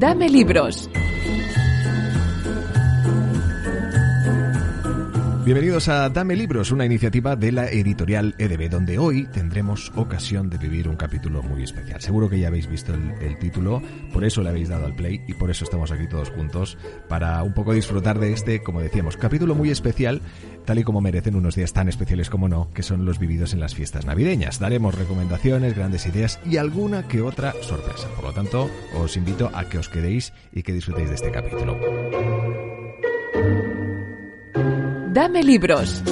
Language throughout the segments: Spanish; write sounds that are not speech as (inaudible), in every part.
Dame libros. Bienvenidos a Dame Libros, una iniciativa de la editorial EDB, donde hoy tendremos ocasión de vivir un capítulo muy especial. Seguro que ya habéis visto el, título, por eso le habéis dado al play y por eso estamos aquí todos juntos para un poco disfrutar de este, como decíamos, capítulo muy especial, tal y como merecen unos días tan especiales como no, que son los vividos en las fiestas navideñas. Daremos recomendaciones, grandes ideas y alguna que otra sorpresa. Por lo tanto, os invito a que os quedéis y que disfrutéis de este capítulo. Dame libros.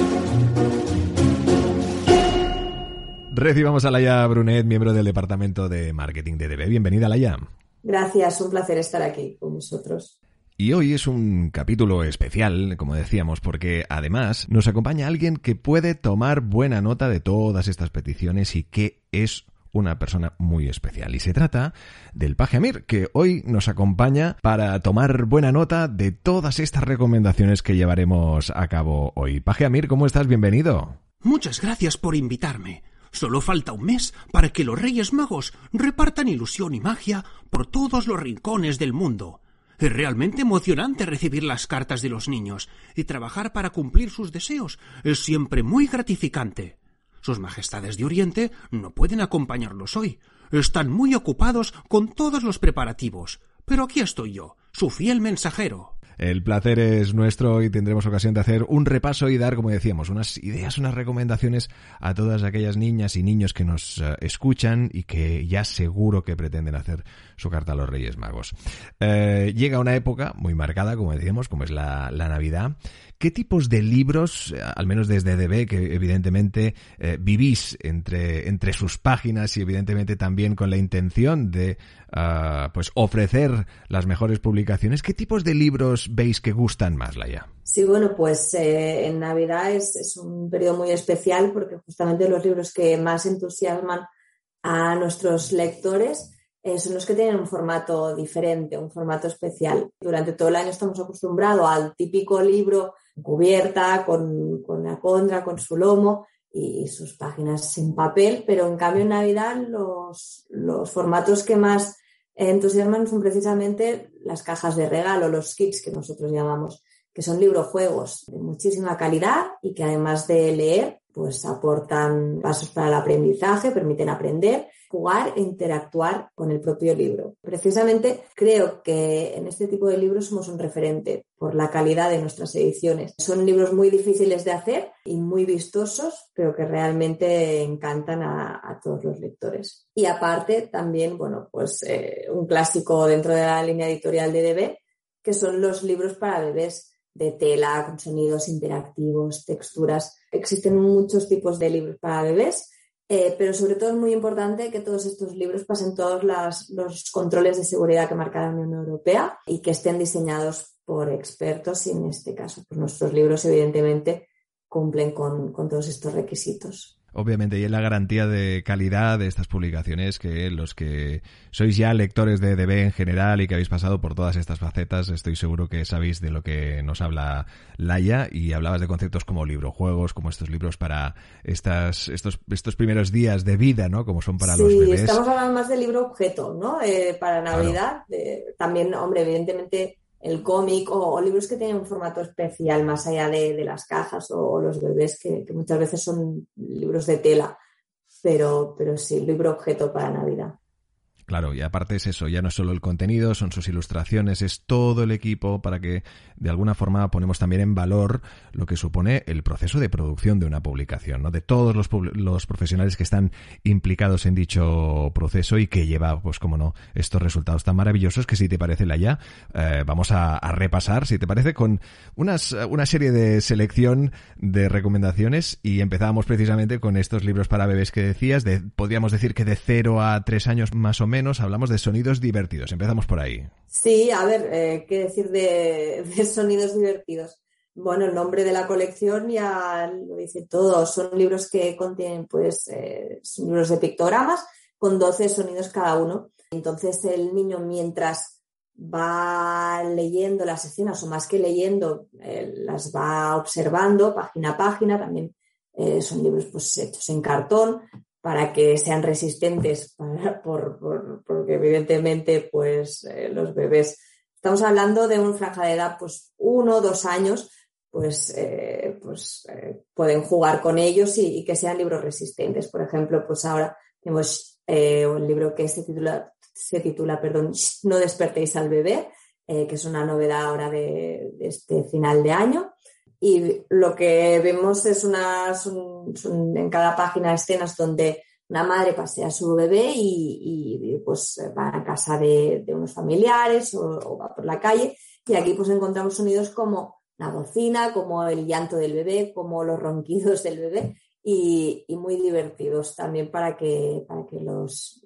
Recibamos a Laia Brunet, miembro del Departamento de Marketing de DB. Bienvenida, Laia. Gracias, un placer estar aquí con vosotros. Y hoy es un capítulo especial, como decíamos, porque además nos acompaña alguien que puede tomar buena nota de todas estas peticiones y que es una persona muy especial. Y se trata del Paje Amir, que hoy nos acompaña para tomar buena nota de todas estas recomendaciones que llevaremos a cabo hoy. Paje Amir, ¿cómo estás? Bienvenido. Muchas gracias por invitarme. Solo falta un mes para que los Reyes Magos repartan ilusión y magia por todos los rincones del mundo. Es realmente emocionante recibir las cartas de los niños y trabajar para cumplir sus deseos es siempre muy gratificante. Sus Majestades de Oriente no pueden acompañarlos hoy. Están muy ocupados con todos los preparativos. Pero aquí estoy yo, su fiel mensajero. El placer es nuestro y tendremos ocasión de hacer un repaso y dar, como decíamos, unas ideas, unas recomendaciones a todas aquellas niñas y niños que nos eh, escuchan y que ya seguro que pretenden hacer su carta a los Reyes Magos. Eh, llega una época muy marcada, como decíamos, como es la, la Navidad, ¿Qué tipos de libros, eh, al menos desde DB, que evidentemente eh, vivís entre, entre sus páginas y evidentemente también con la intención de ah, pues ofrecer las mejores publicaciones, ¿qué tipos de libros veis que gustan más, Laia? Sí, bueno, pues eh, en Navidad es, es un periodo muy especial porque justamente los libros que más entusiasman a nuestros lectores son los que tienen un formato diferente, un formato especial. Durante todo el año estamos acostumbrados al típico libro cubierta, con, la contra, con su lomo y sus páginas sin papel, pero en cambio en Navidad los, los formatos que más entusiasman son precisamente las cajas de regalo, los kits que nosotros llamamos, que son librojuegos de muchísima calidad y que además de leer, pues aportan pasos para el aprendizaje, permiten aprender jugar e interactuar con el propio libro. Precisamente creo que en este tipo de libros somos un referente por la calidad de nuestras ediciones. Son libros muy difíciles de hacer y muy vistosos, pero que realmente encantan a, todos los lectores. Y aparte también, bueno, pues eh, un clásico dentro de la línea editorial de DB, que son los libros para bebés de tela, con sonidos interactivos, texturas. Existen muchos tipos de libros para bebés eh, pero sobre todo es muy importante que todos estos libros pasen todos los controles de seguridad que marca la Unión Europea y que estén diseñados por expertos y en este caso pues nuestros libros evidentemente cumplen con todos estos requisitos. Obviamente, y es la garantía de calidad de estas publicaciones que los que sois ya lectores de DB en general y que habéis pasado por todas estas facetas, estoy seguro que sabéis de lo que nos habla Laia y hablabas de conceptos como librojuegos, como estos libros para estas, estos, estos primeros días de vida, ¿no? Como son para los bebés. Sí, estamos hablando más de libro objeto, ¿no? Eh, para Navidad. también, hombre, evidentemente el cómic o, libros que tienen un formato especial más allá de, las cajas o, los bebés, que, muchas veces son libros de tela, pero, pero sí, libro objeto para Navidad. Claro, y aparte es eso, ya no es solo el contenido, son sus ilustraciones, es todo el equipo para que de alguna forma ponemos también en valor lo que supone el proceso de producción de una publicación, ¿no? De todos los, los profesionales que están implicados en dicho proceso y que lleva, pues como no, estos resultados tan maravillosos que si te parece la ya, eh, vamos a, repasar, si te parece, con unas, una serie de selección de recomendaciones y empezamos precisamente con estos libros para bebés que decías, de, podríamos decir que de 0 a 3 años más o menos, hablamos de sonidos divertidos. Empezamos por ahí. Sí, a ver, eh, ¿qué decir de, sonidos divertidos? Bueno, el nombre de la colección ya lo dice todo. Son libros que contienen, pues, eh, libros de pictogramas con 12 sonidos cada uno. Entonces el niño mientras va leyendo las escenas o más que leyendo, eh, las va observando página a página. También son libros pues, hechos en cartón para que sean resistentes, (laughs) por, porque evidentemente pues eh, los bebés, estamos hablando de una franja de edad pues uno o dos años, pues, eh, pues eh, pueden jugar con ellos y, que sean libros resistentes. Por ejemplo, pues ahora tenemos un libro que se titula, se titula perdón, No despertéis al bebé, que es una novedad ahora de, este final de año. Y lo que vemos es una, en cada página escenas donde una madre pasea a su bebé y, pues va a casa de, unos familiares o, va por la calle y aquí pues encontramos sonidos como la bocina, como el llanto del bebé, como los ronquidos del bebé y, muy divertidos también para que, para que los,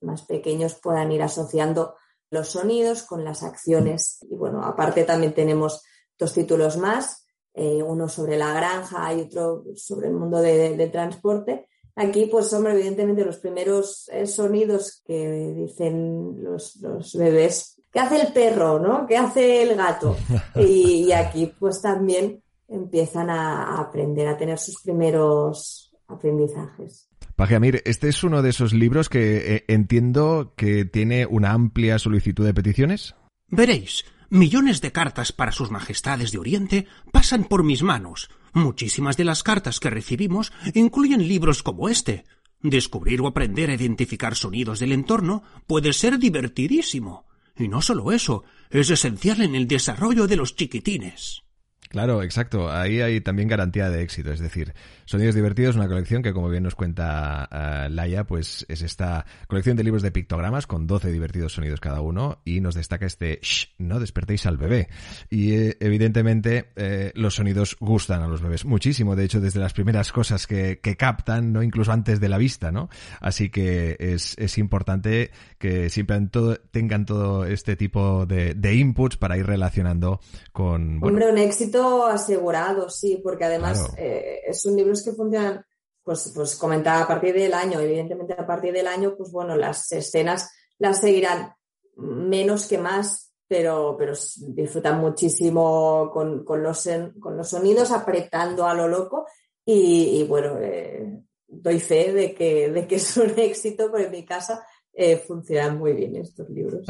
más pequeños puedan ir asociando los sonidos con las acciones. Y bueno, aparte también tenemos dos títulos más, eh, uno sobre la granja y otro sobre el mundo del transporte. Aquí, pues, hombre, evidentemente los primeros eh, sonidos que dicen los, bebés, ¿qué hace el perro, no? ¿Qué hace el gato? (laughs) Y, aquí, pues, también empiezan a, aprender, a tener sus primeros aprendizajes. Pajeamir, este es uno de esos libros que eh, entiendo que tiene una amplia solicitud de peticiones. Veréis, Millones de cartas para sus majestades de Oriente pasan por mis manos. Muchísimas de las cartas que recibimos incluyen libros como este. Descubrir o aprender a identificar sonidos del entorno puede ser divertidísimo. Y no solo eso, es esencial en el desarrollo de los chiquitines. Claro, exacto. Ahí hay también garantía de éxito. Es decir, Sonidos Divertidos, una colección que, como bien nos cuenta uh, Laia, pues es esta colección de libros de pictogramas con 12 divertidos sonidos cada uno y nos destaca este Shh, no despertéis al bebé. Y eh, evidentemente eh, los sonidos gustan a los bebés muchísimo. De hecho, desde las primeras cosas que, que captan, no incluso antes de la vista, ¿no? Así que es, es importante que siempre todo, tengan todo este tipo de, de inputs para ir relacionando con... Bueno, éxito asegurado, sí, porque además eh, es un libro que funcionan, pues, pues comentaba a partir del año, evidentemente a partir del año, pues bueno, las escenas las seguirán menos que más, pero, pero disfrutan muchísimo con, los, con los sonidos, apretando a lo loco y, bueno, eh, doy fe de que, de que es un (laughs) éxito, porque en mi casa eh, funcionan muy bien estos libros.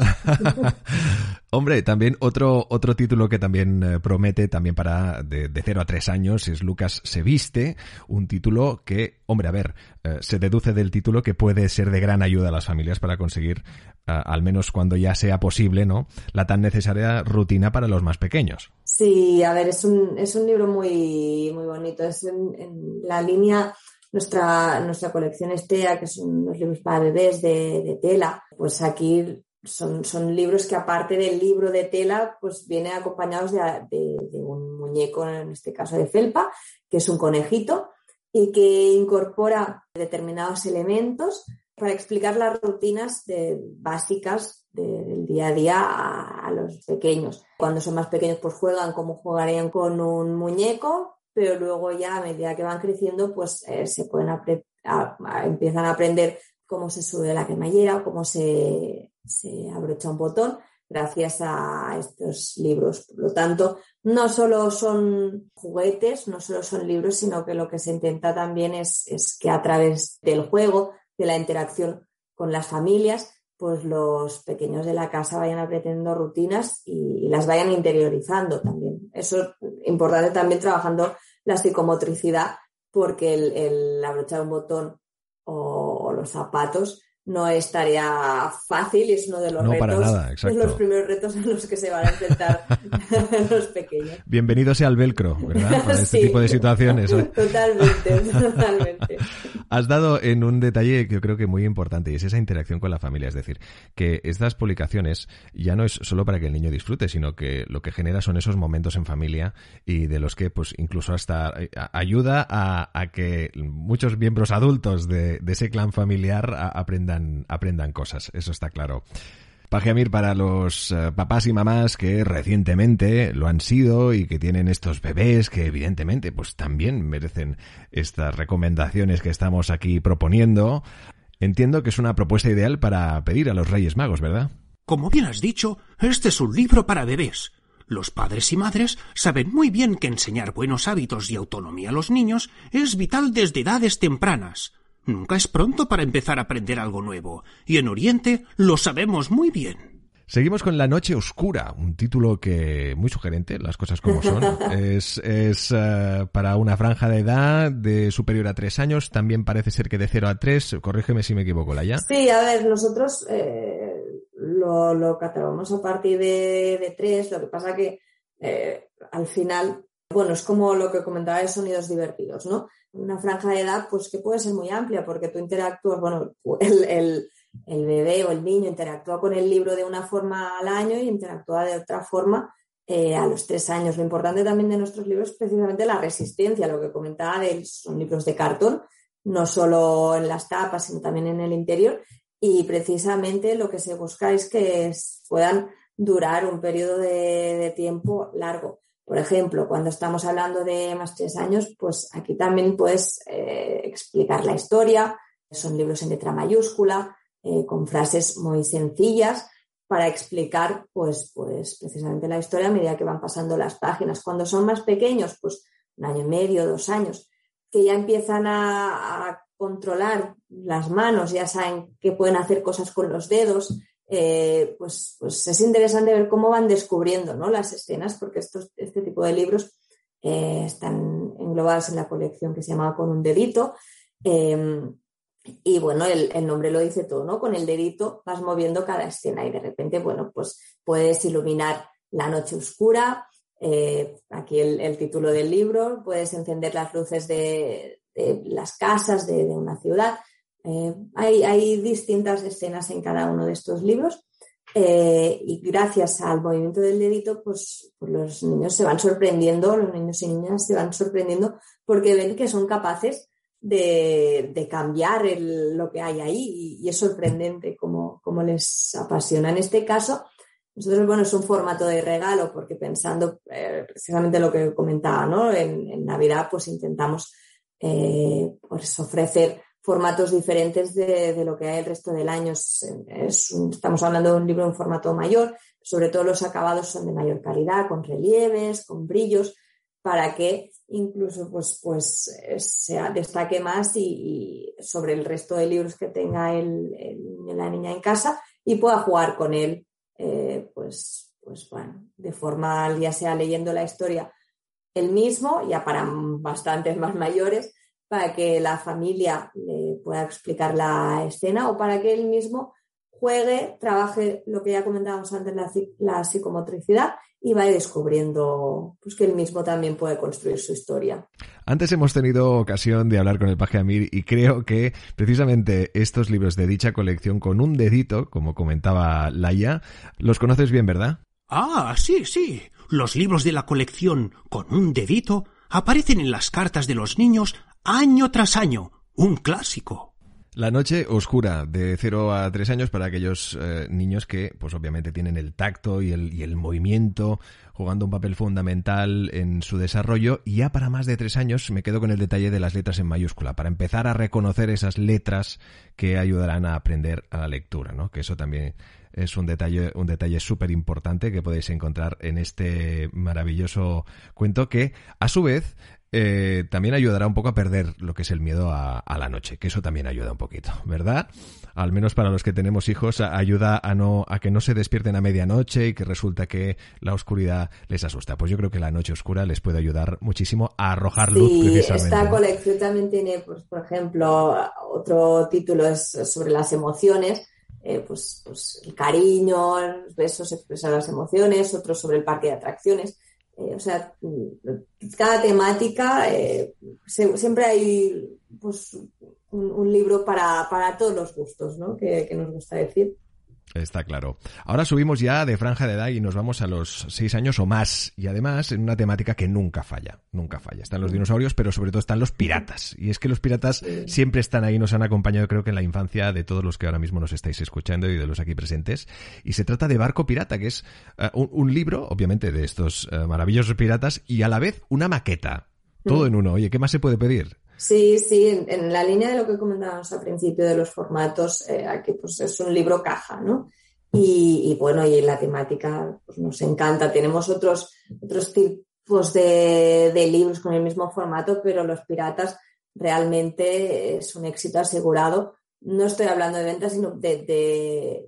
(laughs) Hombre, también otro, otro título que también eh, promete, también para de, de 0 a 3 años, es Lucas se viste, un título que, hombre, a ver, eh, se deduce del título que puede ser de gran ayuda a las familias para conseguir, al menos cuando ya sea posible, ¿no? La tan necesaria rutina para los más pequeños. Sí, a ver, es un, es un libro muy, muy bonito, es en la línea nuestra, nuestra colección Estea, que son los libros para bebés de, tela, pues aquí son, son, libros que aparte del libro de tela, pues vienen acompañados de, un muñeco, en este caso de felpa, que es un conejito, y que incorpora determinados elementos para explicar las rutinas básicas del día a día a, a, los pequeños. Cuando son más pequeños, pues juegan como jugarían con un muñeco, pero luego ya a medida que van creciendo, pues eh, se pueden empiezan a aprender cómo se sube la cremallera, cómo se, se abrocha un botón, gracias a estos libros. Por lo tanto, no solo son juguetes, no solo son libros, sino que lo que se intenta también es, es que a través del juego, de la interacción con las familias, pues los pequeños de la casa vayan aprendiendo rutinas y, las vayan interiorizando también. Eso es importante también trabajando la psicomotricidad, porque el, abrochar un botón o, los zapatos no es tarea fácil y es uno de los retos, los primeros retos en los que se van a enfrentar (laughs) los pequeños. Bienvenido sea al velcro, ¿verdad? (laughs) Para este tipo de situaciones. Totalmente, (laughs) totalmente. Has dado en un detalle que yo creo que muy importante y es esa interacción con la familia. Es decir, que estas publicaciones ya no es solo para que el niño disfrute, sino que lo que genera son esos momentos en familia y de los que pues incluso hasta eh, ayuda a, que muchos miembros adultos de, ese clan familiar aprendan, aprendan cosas. Eso está claro. Pajeamir para los eh, papás y mamás que recientemente lo han sido y que tienen estos bebés que evidentemente pues también merecen estas recomendaciones que estamos aquí proponiendo. Entiendo que es una propuesta ideal para pedir a los Reyes Magos, ¿verdad? Como bien has dicho, este es un libro para bebés. Los padres y madres saben muy bien que enseñar buenos hábitos y autonomía a los niños es vital desde edades tempranas. Nunca es pronto para empezar a aprender algo nuevo, y en Oriente lo sabemos muy bien. Seguimos con La Noche Oscura, un título que muy sugerente, las cosas como son. (laughs) es es eh, para una franja de edad de superior a tres años, también parece ser que de cero a tres, corrígeme si me equivoco, ya. Sí, a ver, nosotros eh, lo, lo, catalogamos a partir de, de, tres, lo que pasa que eh, al final, bueno, es como lo que comentaba de sonidos divertidos, ¿no? Una franja de edad, pues que puede ser muy amplia, porque tú interactúas, bueno, (laughs) el, el bebé o el niño interactúa con el libro de una forma al año y interactúa de otra forma eh, a los tres años. Lo importante también de nuestros libros es precisamente la resistencia, lo que comentaba de son libros de cartón, no solo en las tapas, sino también en el interior. Y precisamente lo que se busca es que puedan durar un periodo de, tiempo largo. Por ejemplo, cuando estamos hablando de más tres años, pues aquí también puedes eh, explicar la historia. Son libros en letra mayúscula, eh, con frases muy sencillas para explicar, pues, pues, precisamente la historia a medida que van pasando las páginas. Cuando son más pequeños, pues un año y medio, dos años, que ya empiezan a, controlar las manos, ya saben que pueden hacer cosas con los dedos, eh, pues, pues, es interesante ver cómo van descubriendo ¿no? las escenas, porque estos, este tipo de libros eh, están englobados en la colección que se llama Con un dedito. Y bueno, el, nombre lo dice todo, ¿no? Con el dedito vas moviendo cada escena y de repente, bueno, pues puedes iluminar la noche oscura, eh, aquí el, título del libro, puedes encender las luces de, las casas de, una ciudad. Eh, hay, distintas escenas en cada uno de estos libros eh, y gracias al movimiento del dedito, pues, pues, los niños se van sorprendiendo, los niños y niñas se van sorprendiendo porque ven que son capaces de, cambiar lo que hay ahí y, es sorprendente cómo, les apasiona. En este caso, nosotros, bueno, es un formato de regalo porque pensando eh, precisamente lo que comentaba, ¿no? En, Navidad pues intentamos eh, pues ofrecer formatos diferentes de, lo que hay el resto del año. estamos hablando de un libro en formato mayor, sobre todo los acabados son de mayor calidad, con relieves, con brillos, para que incluso pues, pues eh, se destaque más y, sobre el resto de libros que tenga el, la niña en casa y pueda jugar con él, eh, pues, pues bueno, de forma ya sea leyendo la historia él mismo, ya para bastantes más mayores, para que la familia le pueda explicar la escena o para que él mismo juegue, trabaje lo que ya comentábamos antes, la, la psicomotricidad y va descubriendo pues, que él mismo también puede construir su historia. Antes hemos tenido ocasión de hablar con el Paje Amir y creo que precisamente estos libros de dicha colección con un dedito, como comentaba Laia, los conoces bien, ¿verdad? Ah, sí, sí. Los libros de la colección con un dedito aparecen en las cartas de los niños año tras año. Un clásico. La noche oscura de 0 a 3 años para aquellos eh, niños que, pues obviamente tienen el tacto y el, y movimiento jugando un papel fundamental en su desarrollo. Y ya para más de 3 años me quedo con el detalle de las letras en mayúscula, para empezar a reconocer esas letras que ayudarán a aprender a la lectura, ¿no? Que eso también es un detalle, un detalle súper importante que podéis encontrar en este maravilloso cuento que, a su vez, eh, también ayudará un poco a perder lo que es el miedo a, la noche, que eso también ayuda un poquito, ¿verdad? Al menos para los que tenemos hijos, ayuda a no a que no se despierten a medianoche y que resulta que la oscuridad les asusta. Pues yo creo que la noche oscura les puede ayudar muchísimo a arrojar luz precisamente. Esta colección también tiene, pues, por ejemplo, otro título es sobre las emociones. Eh, pues, pues el cariño, los besos expresan las emociones, otro sobre el parque de atracciones. Eh, o sea, cada temática, eh, siempre hay pues, un, libro para, todos los gustos, ¿no? que nos gusta decir. Está claro. Ahora subimos ya de franja de edad y nos vamos a los seis años o más. Y además en una temática que nunca falla. Nunca falla. Están los dinosaurios, pero sobre todo están los piratas. Y es que los piratas siempre están ahí, nos han acompañado creo que en la infancia de todos los que ahora mismo nos estáis escuchando y de los aquí presentes. Y se trata de Barco Pirata, que es eh, un, libro, obviamente, de estos eh, maravillosos piratas y a la vez una maqueta. Todo mm. en uno. Oye, ¿qué más se puede pedir? Sí, sí, en, la línea de lo que comentábamos al principio de los formatos, eh, aquí pues es un libro caja, ¿no? Y, bueno, y la temática pues nos encanta. Tenemos otros, otros tipos de, libros con el mismo formato, pero los piratas realmente es un éxito asegurado. No estoy hablando de ventas, sino de,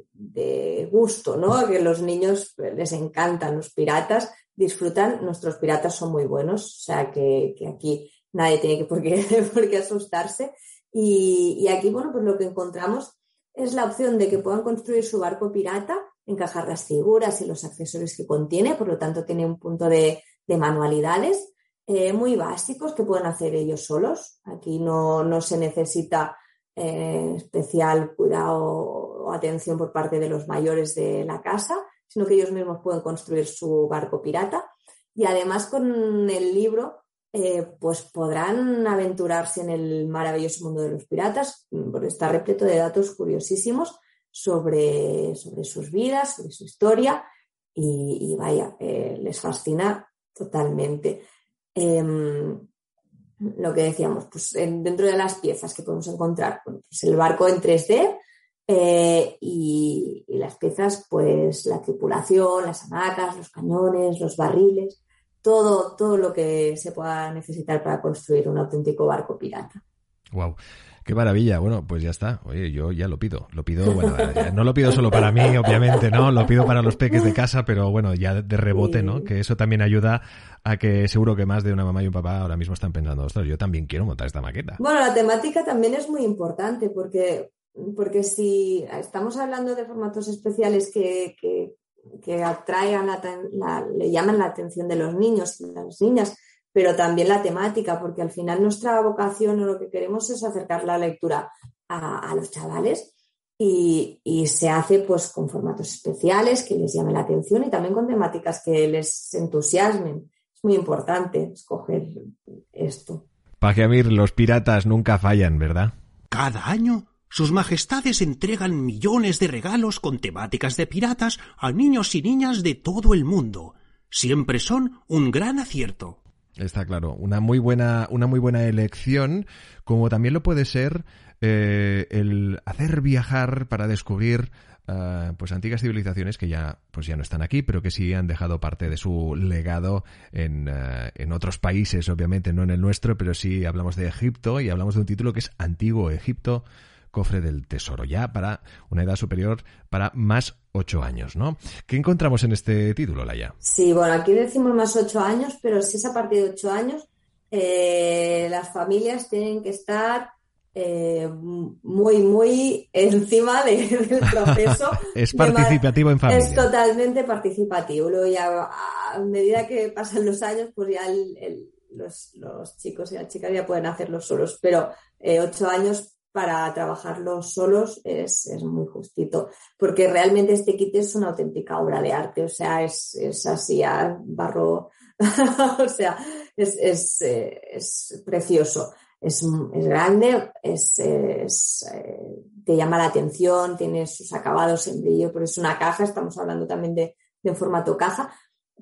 gusto, ¿no? Que los niños les encantan los piratas, disfrutan, nuestros piratas son muy buenos, o sea que, aquí nadie tiene (laughs) por qué, asustarse. Y, y, aquí, bueno, pues lo que encontramos es la opción de que puedan construir su barco pirata, encajar las figuras y los accesorios que contiene, por lo tanto tiene un punto de, manualidades eh, muy básicos que pueden hacer ellos solos. Aquí no, se necesita eh, especial cuidado o atención por parte de los mayores de la casa, sino que ellos mismos pueden construir su barco pirata. Y además con el libro eh, pues podrán aventurarse en el maravilloso mundo de los piratas, porque está repleto de datos curiosísimos sobre, sobre sus vidas, sobre su historia, y, vaya, eh, les fascina totalmente. Em, lo que decíamos, pues dentro de las piezas que podemos encontrar, pues el barco en 3D eh, y, y, las piezas, pues la tripulación, las hamacas, los cañones, los barriles todo, todo lo que se pueda necesitar para construir un auténtico barco pirata. Wow. Qué maravilla. Bueno, pues ya está. Oye, yo ya lo pido. Lo pido, bueno, no lo pido solo para mí, obviamente, ¿no? Lo pido para los peques de casa, pero bueno, ya de rebote, ¿no? Que eso también ayuda a que seguro que más de una mamá y un papá ahora mismo están pensando, ostras, yo también quiero montar esta maqueta. Bueno, la temática también es muy importante porque, porque si estamos hablando de formatos especiales que, que que atraigan la, le llaman la atención de los niños y las niñas, pero también la temática, porque al final nuestra vocación o lo que queremos es acercar la lectura a, los chavales y, se hace pues con formatos especiales que les llamen la atención y también con temáticas que les entusiasmen. Es muy importante escoger esto. Pajeamir, los piratas nunca fallan, ¿verdad? Cada año sus majestades entregan millones de regalos con temáticas de piratas a niños y niñas de todo el mundo. Siempre son un gran acierto. Está claro, una muy buena, una muy buena elección, como también lo puede ser eh, el hacer viajar para descubrir eh, pues antiguas civilizaciones que ya pues ya no están aquí, pero que sí han dejado parte de su legado en, eh, en otros países, obviamente no en el nuestro, pero sí hablamos de Egipto y hablamos de un título que es Antiguo Egipto cofre del tesoro, ya para una edad superior para más ocho años, ¿no? ¿Qué encontramos en este título, Laia? Sí, bueno, aquí decimos más ocho años, pero si es a partir de ocho años, eh, las familias tienen que estar eh, muy, muy encima del proceso. (laughs) es participativo en familia. Es totalmente participativo. Luego ya a medida que pasan los años, pues ya los, chicos y las chicas ya pueden hacerlo solos. Pero eh, ocho años para trabajarlos solos es, muy justito, porque realmente este kit es una auténtica obra de arte, o sea, es, así a barro, (laughs) o sea, es, precioso, es, grande, es, eh, te llama la atención, tiene sus acabados en brillo, pero es una caja, estamos hablando también de, de formato caja,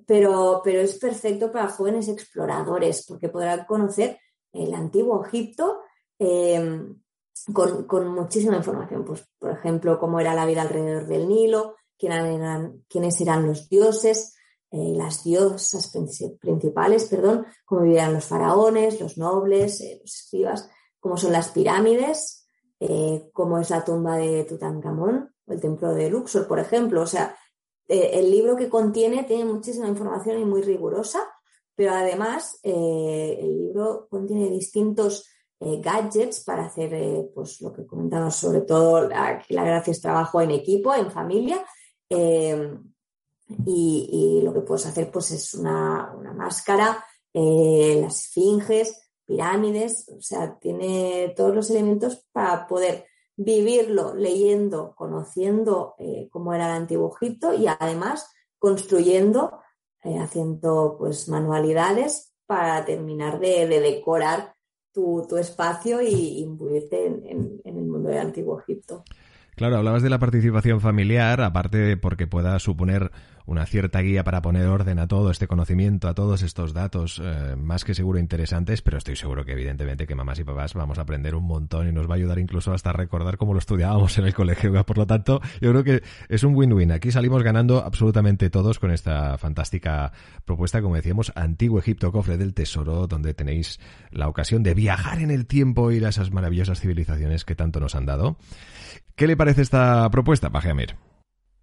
pero, pero es perfecto para jóvenes exploradores, porque podrán conocer el antiguo Egipto. Eh, con, muchísima información, pues, por ejemplo, cómo era la vida alrededor del Nilo, quiénes eran, los dioses, eh, las diosas principales, perdón, cómo vivían los faraones, los nobles, eh, los escribas, cómo son las pirámides, eh, cómo es la tumba de Tutankamón el templo de Luxor, por ejemplo. O sea, el libro que contiene tiene muchísima información y muy rigurosa, pero además el libro contiene distintos eh, gadgets para hacer eh, pues lo que comentamos, sobre todo la, la gracia es trabajo en equipo, en familia. Em, y, lo que puedes hacer pues es una, máscara, eh, las esfinges, pirámides, o sea, tiene todos los elementos para poder vivirlo leyendo, conociendo cómo era el antiguo Egipto y además construyendo, haciendo pues manualidades para terminar de decorar tu, espacio y imbuirte en, el mundo del Antiguo Egipto. Claro, hablabas de la participación familiar, aparte de porque pueda suponer una cierta guía para poner orden a todo este conocimiento, a todos estos datos, eh, más que seguro interesantes, pero estoy seguro que evidentemente que mamás y papás vamos a aprender un montón y nos va a ayudar incluso hasta recordar cómo lo estudiábamos en el colegio. Por lo tanto, yo creo que es un win-win. Aquí salimos ganando absolutamente todos con esta fantástica propuesta, como decíamos, Antiguo Egipto, cofre del tesoro, donde tenéis la ocasión de viajar en el tiempo, ir a esas maravillosas civilizaciones que tanto nos han dado. ¿Qué le parece esta propuesta, Pajeamir?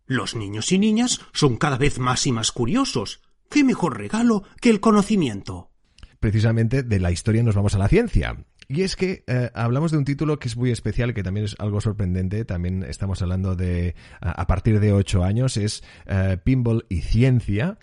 Los niños y niñas son cada vez más y más curiosos. ¿Qué mejor regalo que el conocimiento? Precisamente de la historia nos vamos a la ciencia. Y es que eh, hablamos de un título que es muy especial, que también es algo sorprendente. También estamos hablando de a, partir de ocho años, es uh, Pinball y Ciencia.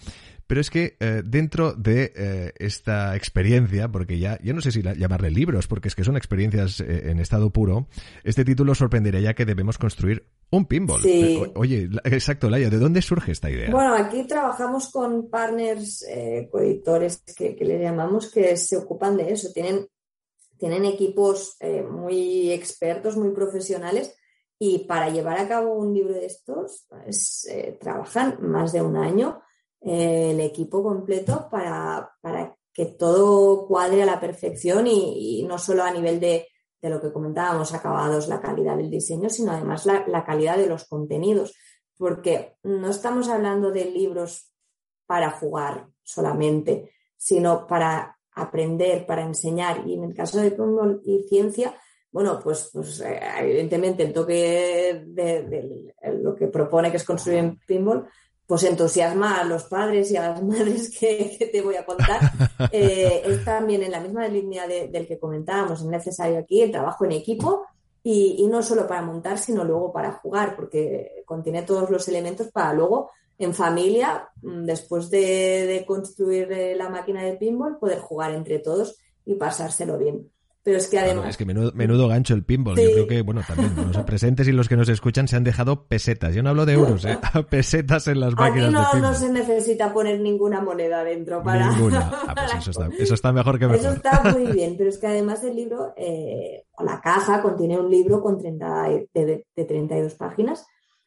Pero es que eh, dentro de eh, esta experiencia, porque ya, yo no sé si llamarle libros, porque es que son experiencias eh, en estado puro, este título sorprendería ya que debemos construir un pinball. Sí. oye, exacto, Laia, ¿de dónde surge esta idea? Bueno, aquí trabajamos con partners, coeditores que, que le llamamos, que se ocupan de eso. Tienen, tienen equipos muy expertos, muy profesionales. Y para llevar a cabo un libro de estos, pues, trabajan más de un año el equipo completo para, que todo cuadre a la perfección y, no solo a nivel de, lo que comentábamos, acabados, la calidad del diseño, sino además la, calidad de los contenidos, porque no estamos hablando de libros para jugar solamente, sino para aprender, para enseñar. Y en el caso de pinball y ciencia, bueno, pues, pues eh, evidentemente el toque de, lo que propone que es construir en pinball, pues entusiasma a los padres y a las (laughs) madres que, te voy a contar. Eh, (laughs) es también en la misma línea del que comentábamos, es necesario aquí el trabajo en equipo y, no solo para montar, sino luego para jugar, porque contiene todos los elementos para luego en familia, mm, después de construir eh, la máquina de pinball, poder jugar entre todos y pasárselo bien. Pero es que además. es que menudo, gancho el pinball. Yo creo que, bueno, también los presentes y los que nos escuchan se han dejado pesetas. Yo no hablo de euros, ¿eh? (laughs) pesetas en las máquinas. Aquí no, de pinball. no se necesita poner ninguna moneda dentro para. Ninguna. (laughs) Ah, pues eso, está, eso está mejor que mejor. Eso está muy bien, pero es que además el libro, eh, la caja contiene un libro con 30, de, de 32 páginas,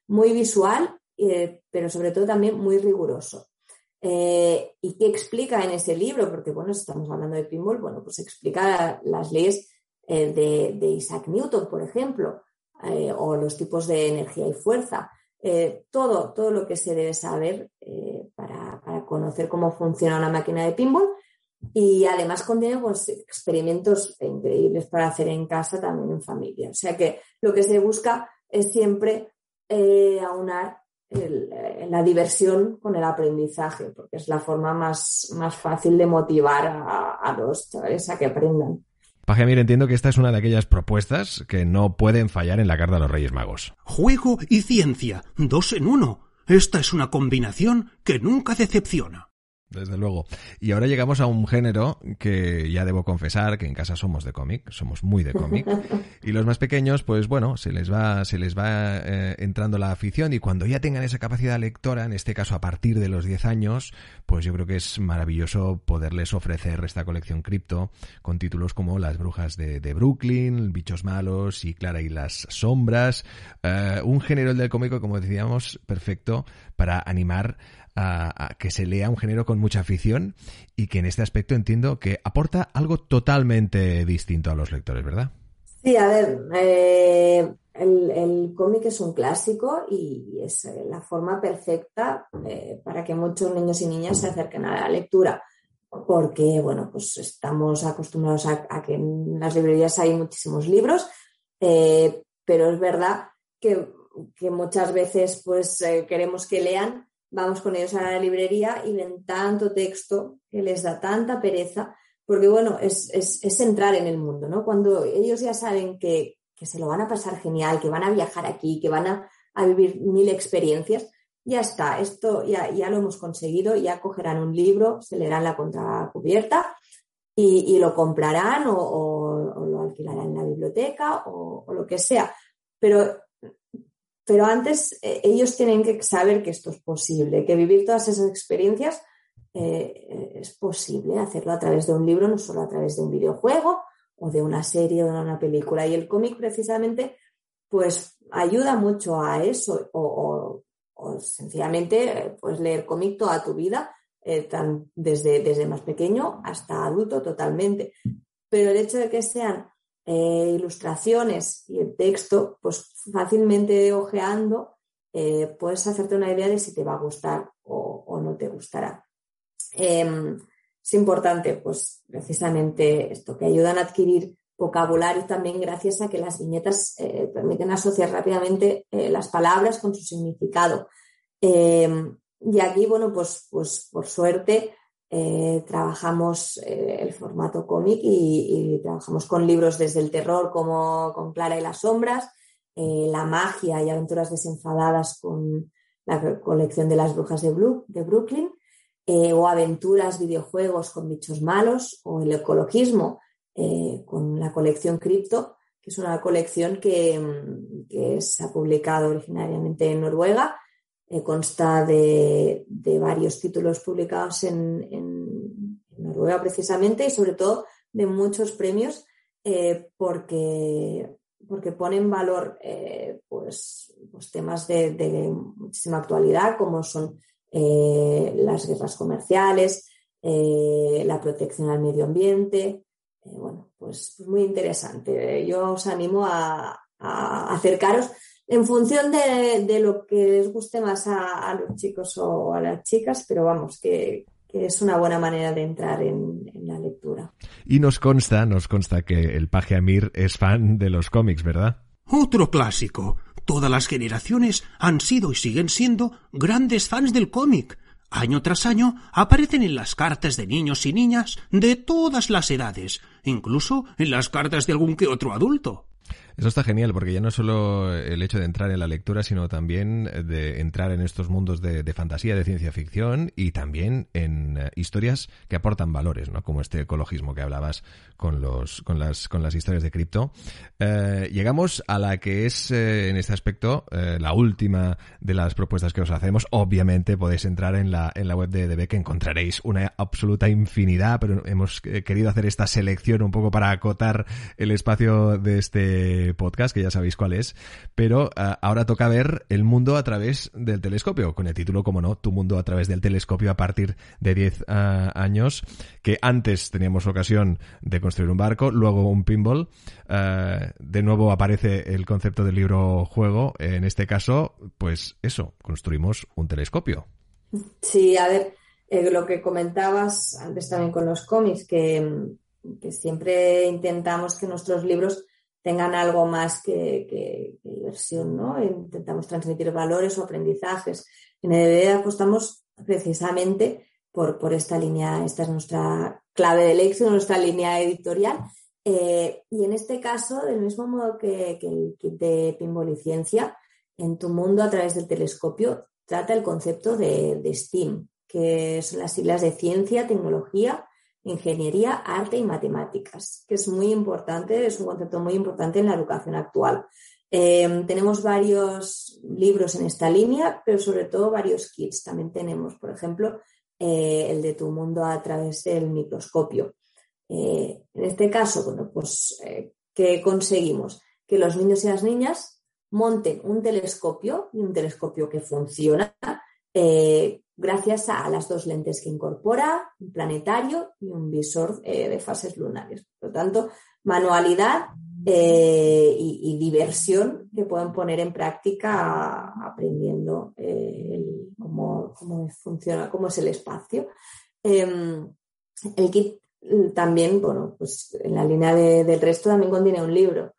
muy visual, eh, pero sobre todo también muy riguroso. Eh, ¿Y qué explica en ese libro? Porque, bueno, estamos hablando de pinball, bueno, pues explica las leyes eh, de, Isaac Newton, por ejemplo, eh, o los tipos de energía y fuerza. todo, todo lo que se debe saber para, conocer cómo funciona una máquina de pinball. Y además contiene pues, experimentos increíbles para hacer en casa, también en familia. O sea que lo que se busca es siempre aunar eh, la diversión con el aprendizaje, porque es la forma más, más fácil de motivar a, los chavales a que aprendan. Pajamir, entiendo que esta es una de aquellas propuestas que no pueden fallar en la carta de los Reyes Magos. Juego y ciencia, dos en uno. Esta es una combinación que nunca decepciona desde luego. Y ahora llegamos a un género que ya debo confesar que en casa somos de cómic, somos muy de cómic. (laughs) Y los más pequeños, pues bueno, se les va, se les va eh, entrando la afición y cuando ya tengan esa capacidad lectora, en este caso a partir de los 10 años, pues yo creo que es maravilloso poderles ofrecer esta colección cripto con títulos como Las brujas de, Brooklyn, Bichos malos y Clara y las sombras. Eh, un género del cómico, como decíamos, perfecto para animar a, que se lea un género con mucha afición y que en este aspecto entiendo que aporta algo totalmente distinto a los lectores, ¿verdad? Sí, a ver, eh, el, cómic es un clásico y es eh, la forma perfecta eh, para que muchos niños y niñas se acerquen a la lectura, porque, bueno, pues estamos acostumbrados a, que en las librerías hay muchísimos libros, pero es verdad que, muchas veces pues queremos que lean vamos con ellos a la librería y ven tanto texto que les da tanta pereza, porque bueno, es, entrar en el mundo, ¿no? Cuando ellos ya saben que, se lo van a pasar genial, que van a viajar aquí, que van a, vivir mil experiencias, ya está, esto ya, ya, lo hemos conseguido, ya cogerán un libro, se leerán la contracubierta y, y lo comprarán o, lo alquilarán en la biblioteca o, o, lo que sea. Pero pero antes eh, ellos tienen que saber que esto es posible, que vivir todas esas experiencias eh, es posible, hacerlo a través de un libro, no solo a través de un videojuego o de una serie o de una película. Y el cómic precisamente pues ayuda mucho a eso o, o sencillamente pues leer cómic toda tu vida, desde, desde más pequeño hasta adulto totalmente. Pero el hecho de que sean ilustraciones y el texto, pues fácilmente ojeando puedes hacerte una idea de si te va a gustar o, no te gustará. Em, es importante, pues precisamente esto, que ayudan a adquirir vocabulario también gracias a que las viñetas eh, permiten asociar rápidamente eh, las palabras con su significado. Em, y aquí, bueno, pues, pues por suerte eh, trabajamos el formato cómic y, trabajamos con libros desde el terror como con Clara y las sombras, la magia y aventuras desenfadadas con la colección de las brujas de, de Brooklyn, o aventuras, videojuegos con bichos malos, o el ecologismo eh, con la colección Crypto, que es una colección que, mm, se ha publicado originariamente en Noruega. Eh, consta de, varios títulos publicados en, Noruega precisamente y sobre todo de muchos premios eh, porque, porque pone en valor pues, pues, temas de, de, muchísima actualidad como son las guerras comerciales, la protección al medio ambiente, eh, bueno, pues, pues, muy interesante. Yo os animo a, acercaros en función de, lo que les guste más a, los chicos o a las chicas, pero vamos, que, es una buena manera de entrar en, la lectura. Y nos consta, nos consta que el paje Amir es fan de los cómics, ¿verdad? Otro clásico. Todas las generaciones han sido y siguen siendo grandes fans del cómic año tras año aparecen en las cartas de niños y niñas de todas las edades, incluso en las cartas de algún que otro adulto. Eso está genial, porque ya no solo el hecho de entrar en la lectura, sino también de entrar en estos mundos de, fantasía, de ciencia ficción y también en eh, historias que aportan valores, ¿no? Como este ecologismo que hablabas con los, con las, con las historias de cripto. Eh, llegamos a la que es, eh, en este aspecto, la última de las propuestas que os hacemos. Obviamente podéis entrar en la, en la web de DB que encontraréis una absoluta infinidad, pero hemos querido hacer esta selección un poco para acotar el espacio de este podcast, que ya sabéis cuál es, pero eh, ahora toca ver el mundo a través del telescopio, con el título, como no, Tu mundo a través del telescopio a partir de 10 eh, años, que antes teníamos ocasión de construir un barco, luego un pinball, eh, de nuevo aparece el concepto del libro juego, en este caso, pues eso, construimos un telescopio. Sí, a ver, lo que comentabas antes también con los cómics, que, que siempre intentamos que nuestros libros tengan algo más que, diversión, ¿no? Intentamos transmitir valores o aprendizajes. En EDB apostamos precisamente por, por esta línea, esta es nuestra clave de éxito, nuestra línea editorial. Eh, y en este caso, del mismo modo que, el kit de pinball y ciencia, en tu mundo a través del telescopio trata el concepto de, de STEAM, que son las siglas de ciencia, tecnología, ingeniería, arte y matemáticas, que es muy importante, es un concepto muy importante en la educación actual. Eh, tenemos varios libros en esta línea, pero sobre todo varios kits. También tenemos, por ejemplo, eh, el de tu mundo a través del microscopio. Eh, en este caso, bueno, pues, ¿qué conseguimos? Que los niños y las niñas monten un telescopio y un telescopio que funciona gracias a las dos lentes que incorpora, un planetario y un visor eh, de fases lunares. Por lo tanto, manualidad eh, y, diversión que pueden poner en práctica aprendiendo eh, cómo, funciona, cómo es el espacio. Em, el kit también, bueno, pues en la línea del resto también contiene un libro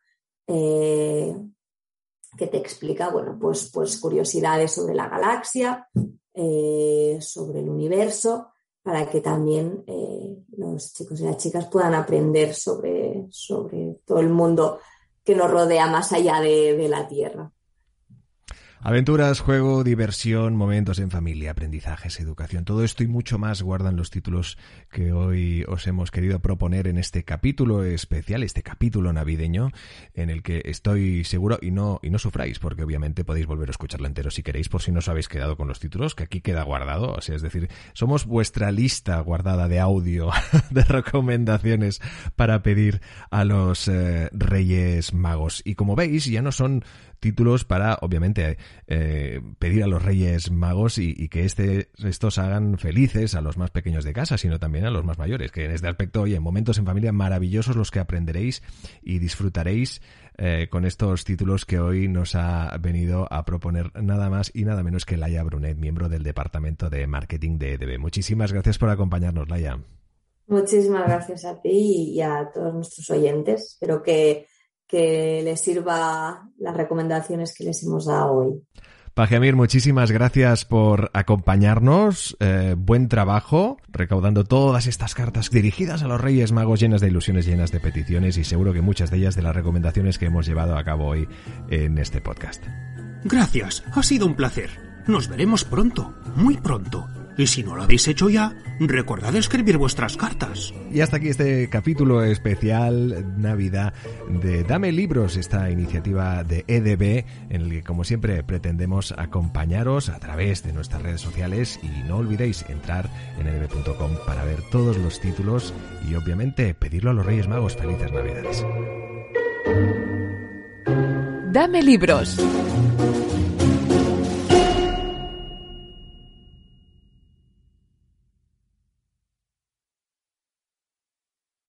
que te explica, bueno, pues, pues curiosidades sobre la galaxia, eh, sobre el universo, para que también eh, los chicos y las chicas puedan aprender sobre, sobre todo el mundo que nos rodea más allá de la Tierra. Aventuras, juego, diversión, momentos en familia, aprendizajes, educación. Todo esto y mucho más guardan los títulos que hoy os hemos querido proponer en este capítulo especial, este capítulo navideño, en el que estoy seguro y no, y no sufráis, porque obviamente podéis volver a escucharlo entero si queréis, por si no os habéis quedado con los títulos, que aquí queda guardado. O sea, es decir, somos vuestra lista guardada de audio, (laughs) de recomendaciones para pedir a los eh, Reyes Magos. Y como veis, ya no son títulos para, obviamente, eh, pedir a los Reyes Magos y, que este, estos hagan felices a los más pequeños de casa, sino también a los más mayores. Que en este aspecto, oye, momentos en familia maravillosos los que aprenderéis y disfrutaréis eh, con estos títulos que hoy nos ha venido a proponer nada más y nada menos que Laia Brunet, miembro del Departamento de Marketing de EDB. Muchísimas gracias por acompañarnos, Laia. Muchísimas gracias a ti y a todos nuestros oyentes. Espero que, que les sirva las recomendaciones que les hemos dado hoy. Pajamir, muchísimas gracias por acompañarnos. Eh, buen trabajo recaudando todas estas cartas dirigidas a los Reyes Magos llenas de ilusiones, llenas de peticiones y seguro que muchas de ellas de las recomendaciones que hemos llevado a cabo hoy en este podcast. Gracias, ha sido un placer. Nos veremos pronto, muy pronto. Y si no lo habéis hecho ya, recordad escribir vuestras cartas. Y hasta aquí este capítulo especial Navidad de Dame Libros, esta iniciativa de EDB, en el que como siempre pretendemos acompañaros a través de nuestras redes sociales y no olvidéis entrar en edb.com para ver todos los títulos y obviamente pedirlo a los Reyes Magos felices Navidades. Dame Libros